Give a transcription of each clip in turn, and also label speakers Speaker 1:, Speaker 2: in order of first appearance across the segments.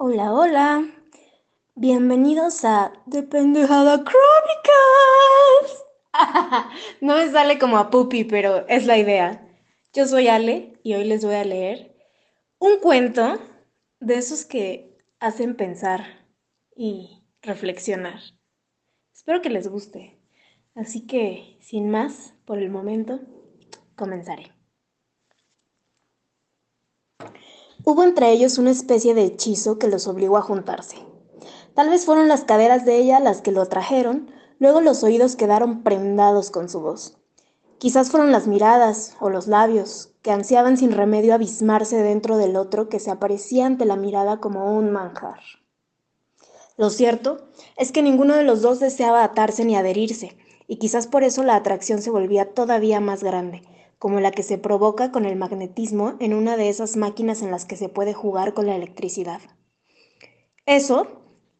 Speaker 1: Hola, hola. Bienvenidos a The Pendejada Chronicles. no me sale como a pupi, pero es la idea. Yo soy Ale y hoy les voy a leer un cuento de esos que hacen pensar y reflexionar. Espero que les guste. Así que, sin más, por el momento, comenzaré. Hubo entre ellos una especie de hechizo que los obligó a juntarse. Tal vez fueron las caderas de ella las que lo atrajeron, luego los oídos quedaron prendados con su voz. Quizás fueron las miradas o los labios, que ansiaban sin remedio abismarse dentro del otro que se aparecía ante la mirada como un manjar. Lo cierto es que ninguno de los dos deseaba atarse ni adherirse, y quizás por eso la atracción se volvía todavía más grande, como la que se provoca con el magnetismo en una de esas máquinas en las que se puede jugar con la electricidad. Eso,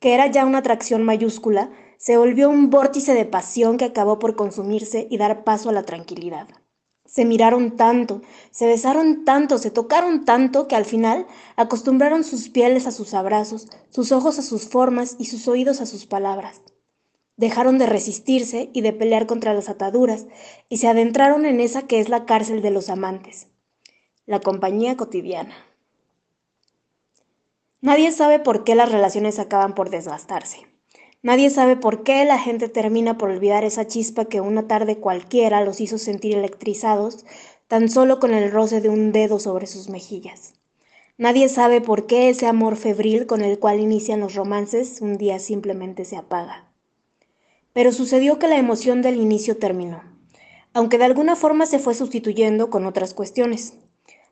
Speaker 1: que era ya una atracción mayúscula, se volvió un vórtice de pasión que acabó por consumirse y dar paso a la tranquilidad. Se miraron tanto, se besaron tanto, se tocaron tanto que al final acostumbraron sus pieles a sus abrazos, sus ojos a sus formas y sus oídos a sus palabras. Dejaron de resistirse y de pelear contra las ataduras y se adentraron en esa que es la cárcel de los amantes, la compañía cotidiana. Nadie sabe por qué las relaciones acaban por desgastarse. Nadie sabe por qué la gente termina por olvidar esa chispa que una tarde cualquiera los hizo sentir electrizados tan solo con el roce de un dedo sobre sus mejillas. Nadie sabe por qué ese amor febril con el cual inician los romances un día simplemente se apaga. Pero sucedió que la emoción del inicio terminó, aunque de alguna forma se fue sustituyendo con otras cuestiones.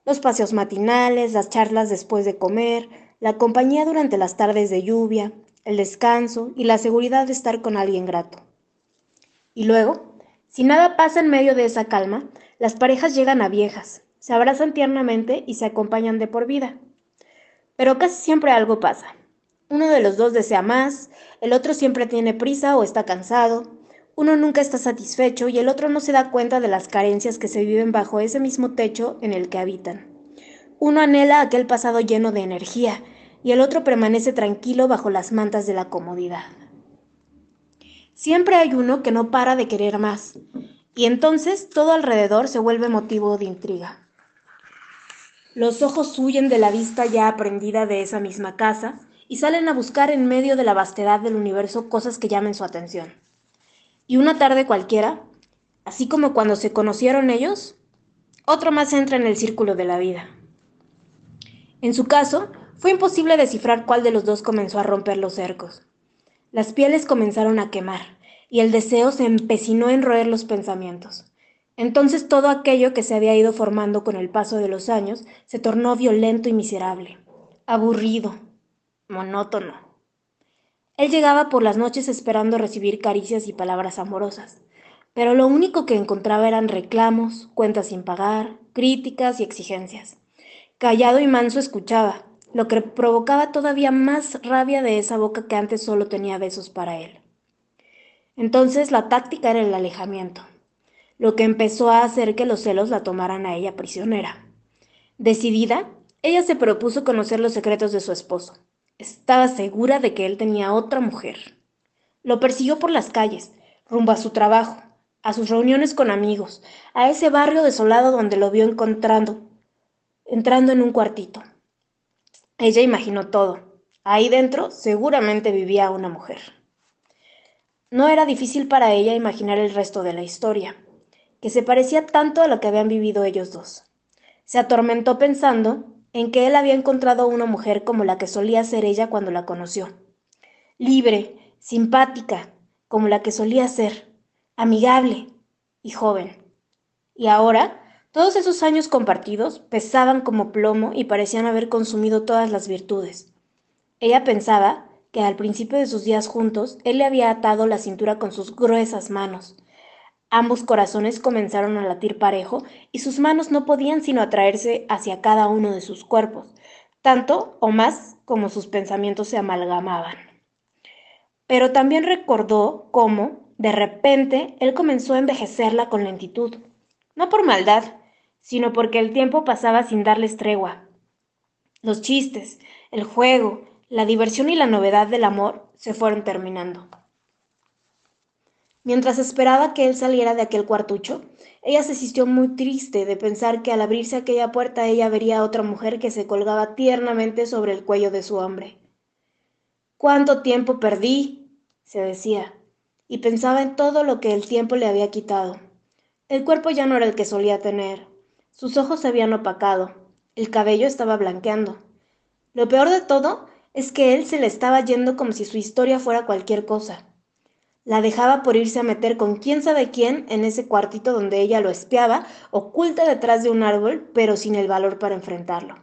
Speaker 1: Los paseos matinales, las charlas después de comer, la compañía durante las tardes de lluvia, el descanso y la seguridad de estar con alguien grato. Y luego, si nada pasa en medio de esa calma, las parejas llegan a viejas, se abrazan tiernamente y se acompañan de por vida. Pero casi siempre algo pasa. Uno de los dos desea más, el otro siempre tiene prisa o está cansado, uno nunca está satisfecho y el otro no se da cuenta de las carencias que se viven bajo ese mismo techo en el que habitan. Uno anhela aquel pasado lleno de energía y el otro permanece tranquilo bajo las mantas de la comodidad. Siempre hay uno que no para de querer más, y entonces todo alrededor se vuelve motivo de intriga. Los ojos huyen de la vista ya aprendida de esa misma casa, y salen a buscar en medio de la vastedad del universo cosas que llamen su atención. Y una tarde cualquiera, así como cuando se conocieron ellos, otro más entra en el círculo de la vida. En su caso, fue imposible descifrar cuál de los dos comenzó a romper los cercos. Las pieles comenzaron a quemar, y el deseo se empecinó en roer los pensamientos. Entonces todo aquello que se había ido formando con el paso de los años se tornó violento y miserable, aburrido, monótono. Él llegaba por las noches esperando recibir caricias y palabras amorosas, pero lo único que encontraba eran reclamos, cuentas sin pagar, críticas y exigencias. Callado y manso escuchaba, lo que provocaba todavía más rabia de esa boca que antes solo tenía besos para él. Entonces la táctica era el alejamiento, lo que empezó a hacer que los celos la tomaran a ella prisionera. Decidida, ella se propuso conocer los secretos de su esposo, estaba segura de que él tenía otra mujer. Lo persiguió por las calles, rumbo a su trabajo, a sus reuniones con amigos, a ese barrio desolado donde lo vio encontrando, entrando en un cuartito. Ella imaginó todo. Ahí dentro seguramente vivía una mujer. No era difícil para ella imaginar el resto de la historia, que se parecía tanto a lo que habían vivido ellos dos. Se atormentó pensando en que él había encontrado una mujer como la que solía ser ella cuando la conoció. Libre, simpática, como la que solía ser, amigable y joven. Y ahora, todos esos años compartidos pesaban como plomo y parecían haber consumido todas las virtudes. Ella pensaba que al principio de sus días juntos, él le había atado la cintura con sus gruesas manos, Ambos corazones comenzaron a latir parejo y sus manos no podían sino atraerse hacia cada uno de sus cuerpos, tanto o más como sus pensamientos se amalgamaban. Pero también recordó cómo, de repente, él comenzó a envejecerla con lentitud, no por maldad, sino porque el tiempo pasaba sin darles tregua. Los chistes, el juego, La diversión y la novedad del amor se fueron terminando. Mientras esperaba que él saliera de aquel cuartucho, ella se sintió muy triste de pensar que al abrirse aquella puerta ella vería a otra mujer que se colgaba tiernamente sobre el cuello de su hombre. ¿Cuánto tiempo perdí? se decía, y pensaba en todo lo que el tiempo le había quitado. El cuerpo ya no era el que solía tener, sus ojos se habían opacado, el cabello estaba blanqueando. Lo peor de todo es que él se le estaba yendo como si su historia fuera cualquier cosa. La dejaba por irse a meter con quién sabe quién en ese cuartito donde ella lo espiaba, oculta detrás de un árbol, pero sin el valor para enfrentarlo.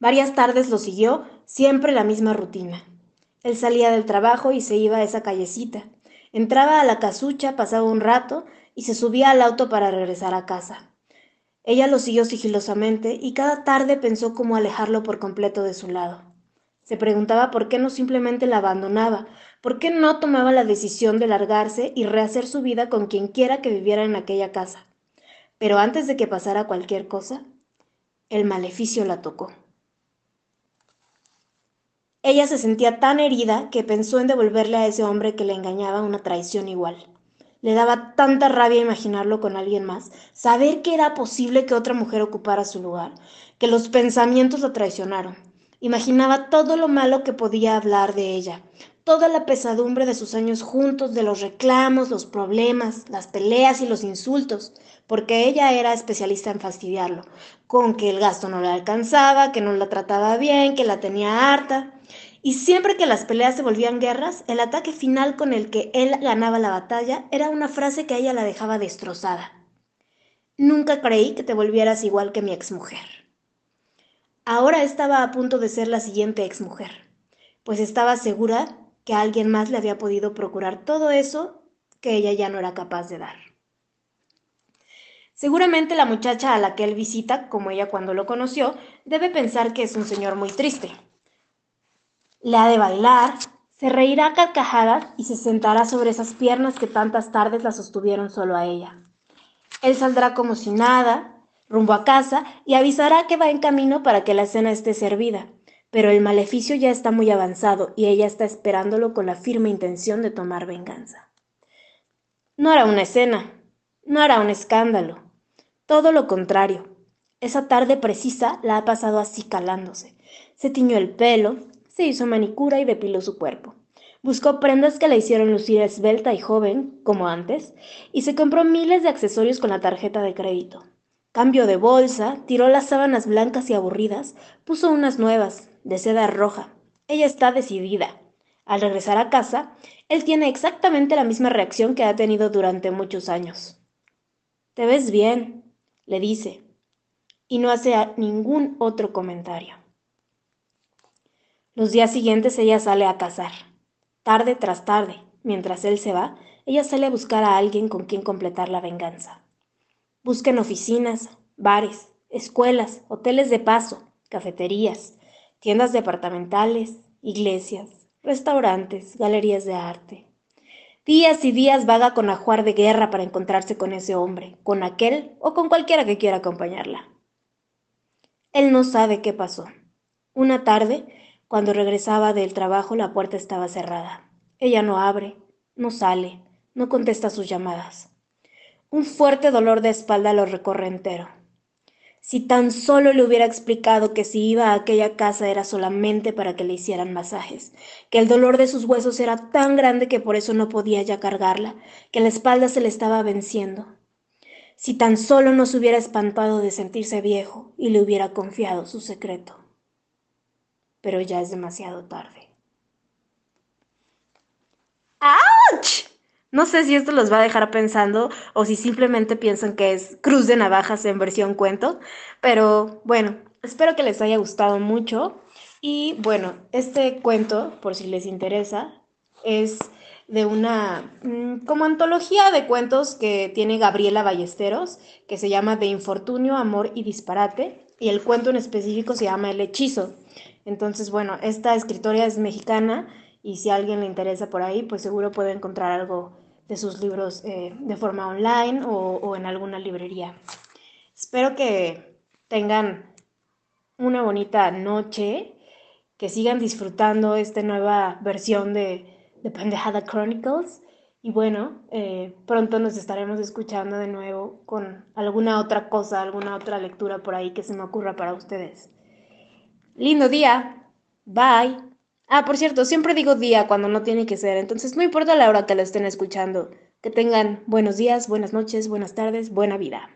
Speaker 1: Varias tardes lo siguió, siempre la misma rutina. Él salía del trabajo y se iba a esa callecita. Entraba a la casucha, pasaba un rato y se subía al auto para regresar a casa. Ella lo siguió sigilosamente y cada tarde pensó cómo alejarlo por completo de su lado. Se preguntaba por qué no simplemente la abandonaba, por qué no tomaba la decisión de largarse y rehacer su vida con quien quiera que viviera en aquella casa. Pero antes de que pasara cualquier cosa, el maleficio la tocó. Ella se sentía tan herida que pensó en devolverle a ese hombre que le engañaba una traición igual. Le daba tanta rabia imaginarlo con alguien más, saber que era posible que otra mujer ocupara su lugar, que los pensamientos la traicionaron, Imaginaba todo lo malo que podía hablar de ella, toda la pesadumbre de sus años juntos, de los reclamos, los problemas, las peleas y los insultos, porque ella era especialista en fastidiarlo, con que el gasto no le alcanzaba, que no la trataba bien, que la tenía harta. Y siempre que las peleas se volvían guerras, el ataque final con el que él ganaba la batalla era una frase que a ella la dejaba destrozada. Nunca creí que te volvieras igual que mi exmujer. Ahora estaba a punto de ser la siguiente exmujer, pues estaba segura que alguien más le había podido procurar todo eso que ella ya no era capaz de dar. Seguramente la muchacha a la que él visita, como ella cuando lo conoció, debe pensar que es un señor muy triste. Le ha de bailar, se reirá a carcajadas y se sentará sobre esas piernas que tantas tardes la sostuvieron solo a ella. Él saldrá como si nada, rumbo a casa y avisará que va en camino para que la cena esté servida. Pero el maleficio ya está muy avanzado y ella está esperándolo con la firme intención de tomar venganza. No hará una escena, no hará un escándalo. Todo lo contrario. Esa tarde precisa la ha pasado así calándose. Se tiñó el pelo, se hizo manicura y depiló su cuerpo. Buscó prendas que la hicieron lucir esbelta y joven, como antes, y se compró miles de accesorios con la tarjeta de crédito. Cambio de bolsa, tiró las sábanas blancas y aburridas, puso unas nuevas, de seda roja. Ella está decidida. Al regresar a casa, él tiene exactamente la misma reacción que ha tenido durante muchos años. Te ves bien, le dice, y no hace ningún otro comentario. Los días siguientes ella sale a cazar. Tarde tras tarde, mientras él se va, ella sale a buscar a alguien con quien completar la venganza. Busquen oficinas, bares, escuelas, hoteles de paso, cafeterías, tiendas departamentales, iglesias, restaurantes, galerías de arte. Días y días vaga con ajuar de guerra para encontrarse con ese hombre, con aquel o con cualquiera que quiera acompañarla. Él no sabe qué pasó. Una tarde, cuando regresaba del trabajo, la puerta estaba cerrada. Ella no abre, no sale, no contesta sus llamadas. Un fuerte dolor de espalda lo recorre entero. Si tan solo le hubiera explicado que si iba a aquella casa era solamente para que le hicieran masajes, que el dolor de sus huesos era tan grande que por eso no podía ya cargarla, que la espalda se le estaba venciendo. Si tan solo no se hubiera espantado de sentirse viejo y le hubiera confiado su secreto. Pero ya es demasiado tarde. No sé si esto los va a dejar pensando o si simplemente piensan que es Cruz de Navajas en versión cuento, pero bueno, espero que les haya gustado mucho. Y bueno, este cuento, por si les interesa, es de una mm, como antología de cuentos que tiene Gabriela Ballesteros, que se llama De Infortunio, Amor y Disparate, y el cuento en específico se llama El Hechizo. Entonces, bueno, esta escritora es mexicana y si a alguien le interesa por ahí, pues seguro puede encontrar algo de sus libros eh, de forma online o, en alguna librería. Espero que tengan una bonita noche, que sigan disfrutando esta nueva versión de, de Pendejada Chronicles. Y bueno, eh, pronto nos estaremos escuchando de nuevo con alguna otra cosa, alguna otra lectura por ahí que se me ocurra para ustedes. Lindo día. Bye. Ah, por cierto, siempre digo día cuando no tiene que ser, entonces no importa la hora que lo estén escuchando. Que tengan buenos días, buenas noches, buenas tardes, buena vida.